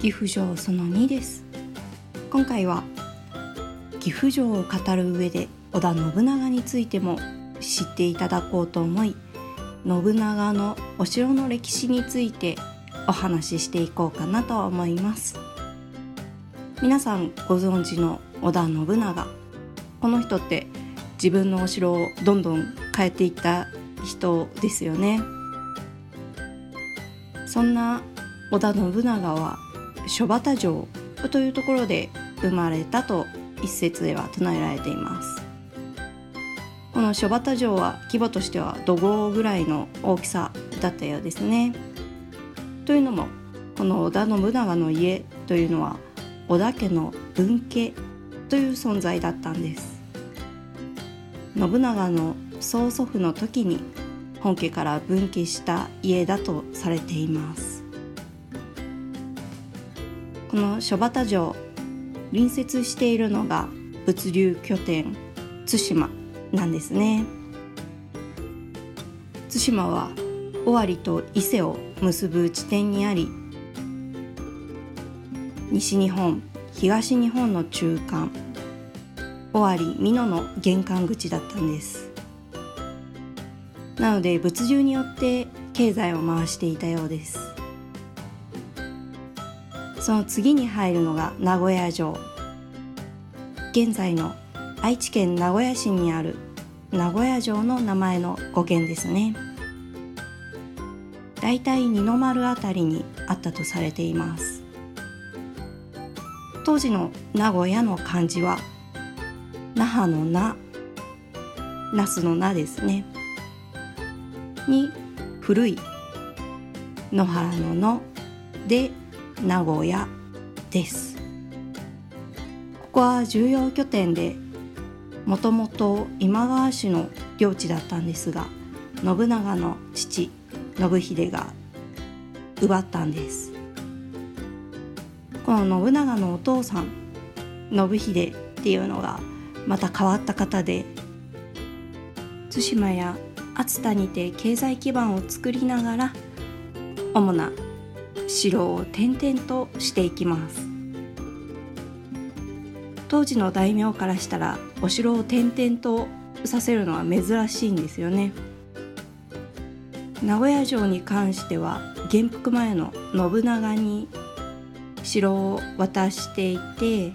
岐阜城その2です。今回は岐阜城を語る上で織田信長についても知っていただこうと思い信長のお城の歴史についてお話ししていこうかなと思います。皆さんご存知の織田信長。この人って自分のお城をどんどん変えていった人ですよね。そんな織田信長は諸畑城というところで生まれたと一説では唱えられています。この諸畑城は規模としては土豪ぐらいの大きさだったようですね。というのもこの織田信長の家というのは織田家の分家という存在だったんです。信長の曽祖父の時に本家から分家した家だとされています。この諸畑城隣接しているのが物流拠点対馬なんですね。対馬は尾張と伊勢を結ぶ地点にあり西日本東日本の中間尾張美濃の玄関口だったんです。なので物流によって経済を回していたようです。その次に入るのが名古屋城。現在の愛知県名古屋市にある名古屋城の名前の語源ですね。だいたい二の丸あたりにあったとされています。当時の名古屋の漢字は那覇の那那須の那ですね。に古い。野原の野で名古屋です。ここは重要拠点でもともと今川氏の領地だったんですが信長の父信秀が奪ったんです。この信長のお父さん信秀っていうのがまた変わった方で対馬や熱田にて経済基盤を作りながら主な城を転々としていきます当時の大名からしたらお城を転々とさせるのは珍しいんですよね名古屋城に関しては元服前の信長に城を渡していて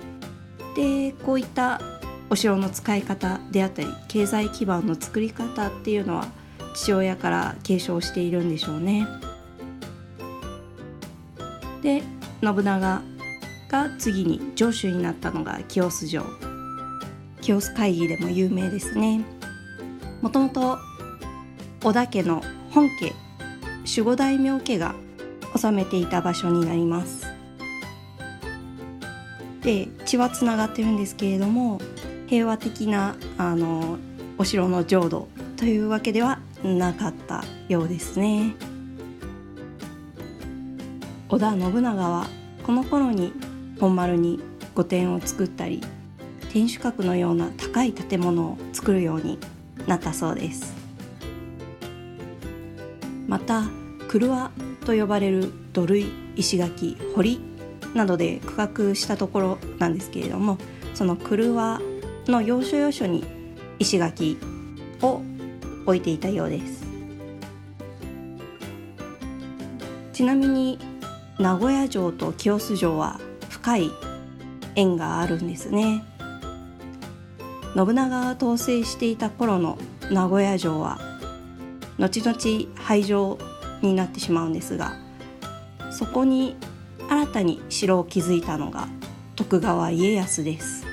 でこういったお城の使い方であったり経済基盤の作り方っていうのは父親から継承しているんでしょうね。で信長が次に城主になったのが清須城。清須会議でも有名ですね。もともと織田家の本家守護大名家が治めていた場所になります。で血はつながってるんですけれども平和的なあのお城の浄土というわけではなかったようですね。織田信長はこの頃に本丸に御殿を作ったり天守閣のような高い建物を作るようになったそうです。また車と呼ばれる土塁石垣堀などで区画したところなんですけれどもその車の要所要所に石垣を置いていたようです。ちなみに名古屋城と清洲城は深い縁があるんですね。信長が統制していた頃の名古屋城は後々廃城になってしまうんですがそこに新たに城を築いたのが徳川家康です。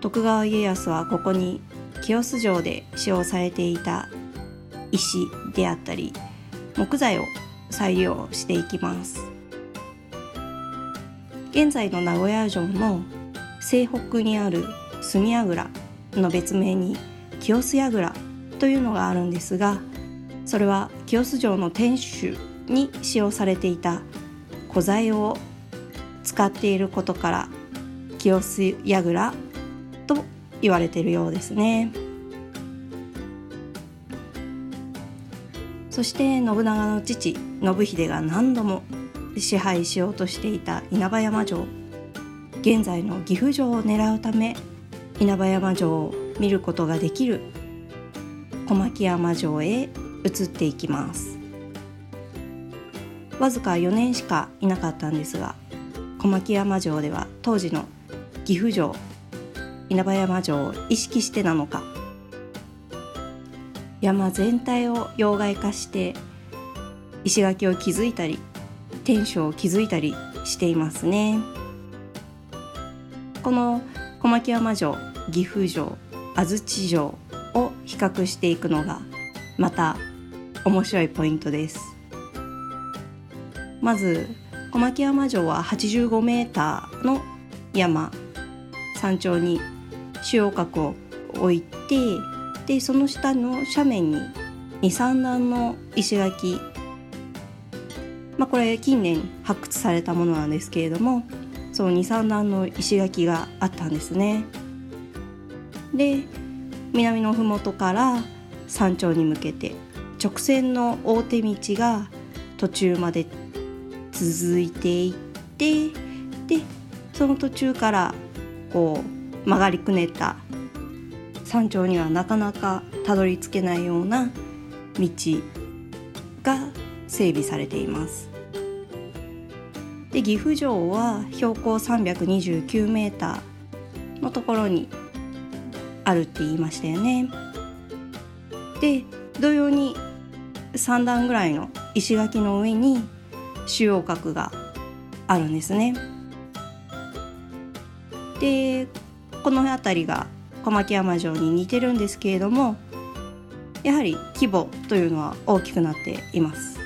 徳川家康はここに清洲城で使用されていた石であったり木材を再利用していきます。現在の名古屋城の西北にある住櫓の別名に清須櫓というのがあるんですがそれは清須城の天守に使用されていた古材を使っていることから清須櫓と言われているようですね。そして信長の父信秀が何度も支配しようとしていた稲葉山城。現在の岐阜城を狙うため稲葉山城を見ることができる小牧山城へ移っていきます。わずか4年しかいなかったんですが小牧山城では当時の岐阜城稲葉山城を意識してなのか山全体を要害化して石垣を築いたり天守を築いたりしていますね。この小牧山城岐阜城安土城を比較していくのがまた面白いポイントです。まず小牧山城は85メーターの山。山頂に主要角を置いてでその下の斜面に23段の石垣まあ、これ近年発掘されたものなんですけれどもその23段の石垣があったんですね。で南の麓から山頂に向けて直線の大手道が途中まで続いていってでその途中からこう曲がりくねった山頂にはなかなかたどり着けないような道が整備されています。で岐阜城は標高329メーターのところにあるって言いましたよね。で同様に3段ぐらいの石垣の上に主要角があるんですね。でこの辺りが小牧山城に似てるんですけれどもやはり規模というのは大きくなっています。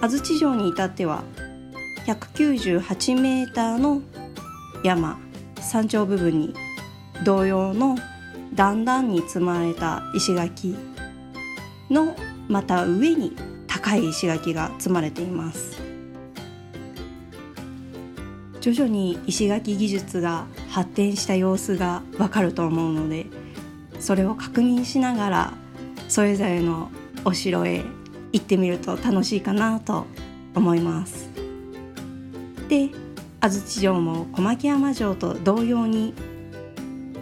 安土城に至っては198メーターの山山頂部分に同様の段々に積まれた石垣のまた上に高い石垣が積まれています。徐々に石垣技術が発展した様子がわかると思うのでそれを確認しながらそれぞれのお城へ行ってみると楽しいかなと思います。で安土城も小牧山城と同様に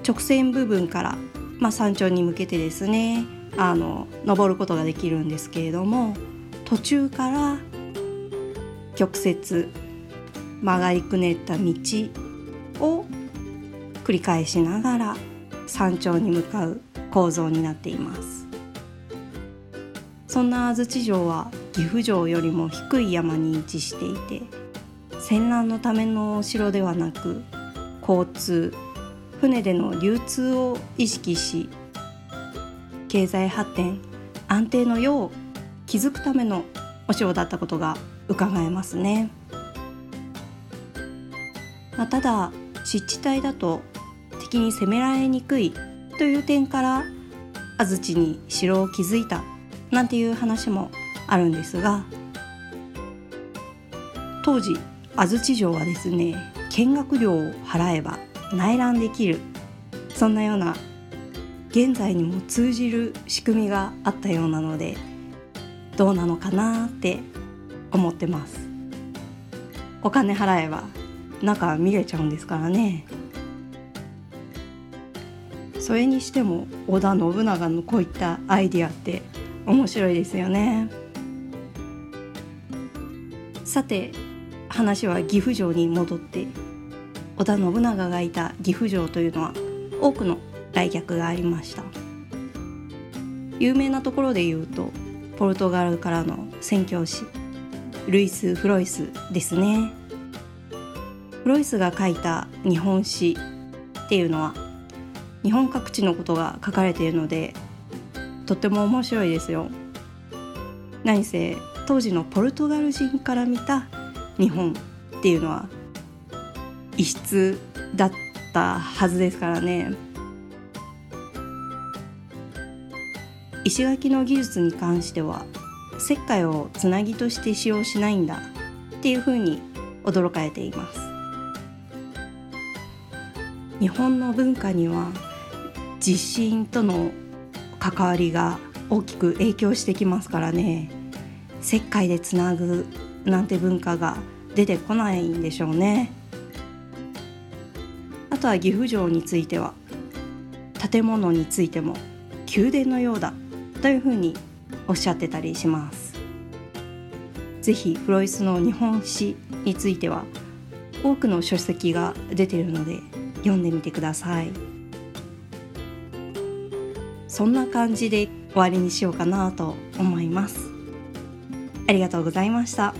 直線部分から、まあ、山頂に向けてですねあの登ることができるんですけれども途中から曲折曲がりくねった道を繰り返しながら山頂に向かう構造になっていますそんな安土城は岐阜城よりも低い山に位置していて戦乱のためのお城ではなく交通船での流通を意識し経済発展安定の世を築くためのお城だったことが伺えますね。まあ、ただ湿地帯だと敵に攻められにくいという点から安土に城を築いたなんていう話もあるんですが当時安土城はですね見学料を払えば内覧できるそんなような現在にも通じる仕組みがあったようなのでどうなのかなって思ってます。お金払えば中見れちゃうんですからね。それにしても織田信長のこういったアイディアって面白いですよね。さて話は岐阜城に戻って織田信長がいた岐阜城というのは多くの来客がありました。有名なところで言うとポルトガルからの宣教師ルイス・フロイスですね。ロイスが書いた日本史っていうのは日本各地のことが書かれているのでとっても面白いですよ。何せ当時のポルトガル人から見た日本っていうのは異質だったはずですからね。石垣の技術に関しては石灰をつなぎとして使用しないんだっていうふうに驚かれています。日本の文化には地震との関わりが大きく影響してきますからね。石灰でつなぐなんて文化が出てこないんでしょうね。あとは岐阜城については建物についても宮殿のようだというふうにおっしゃってたりします。ぜひフロイスの日本史については多くの書籍が出ているので読んでみてくださいそんな感じで終わりにしようかなと思いますありがとうございました。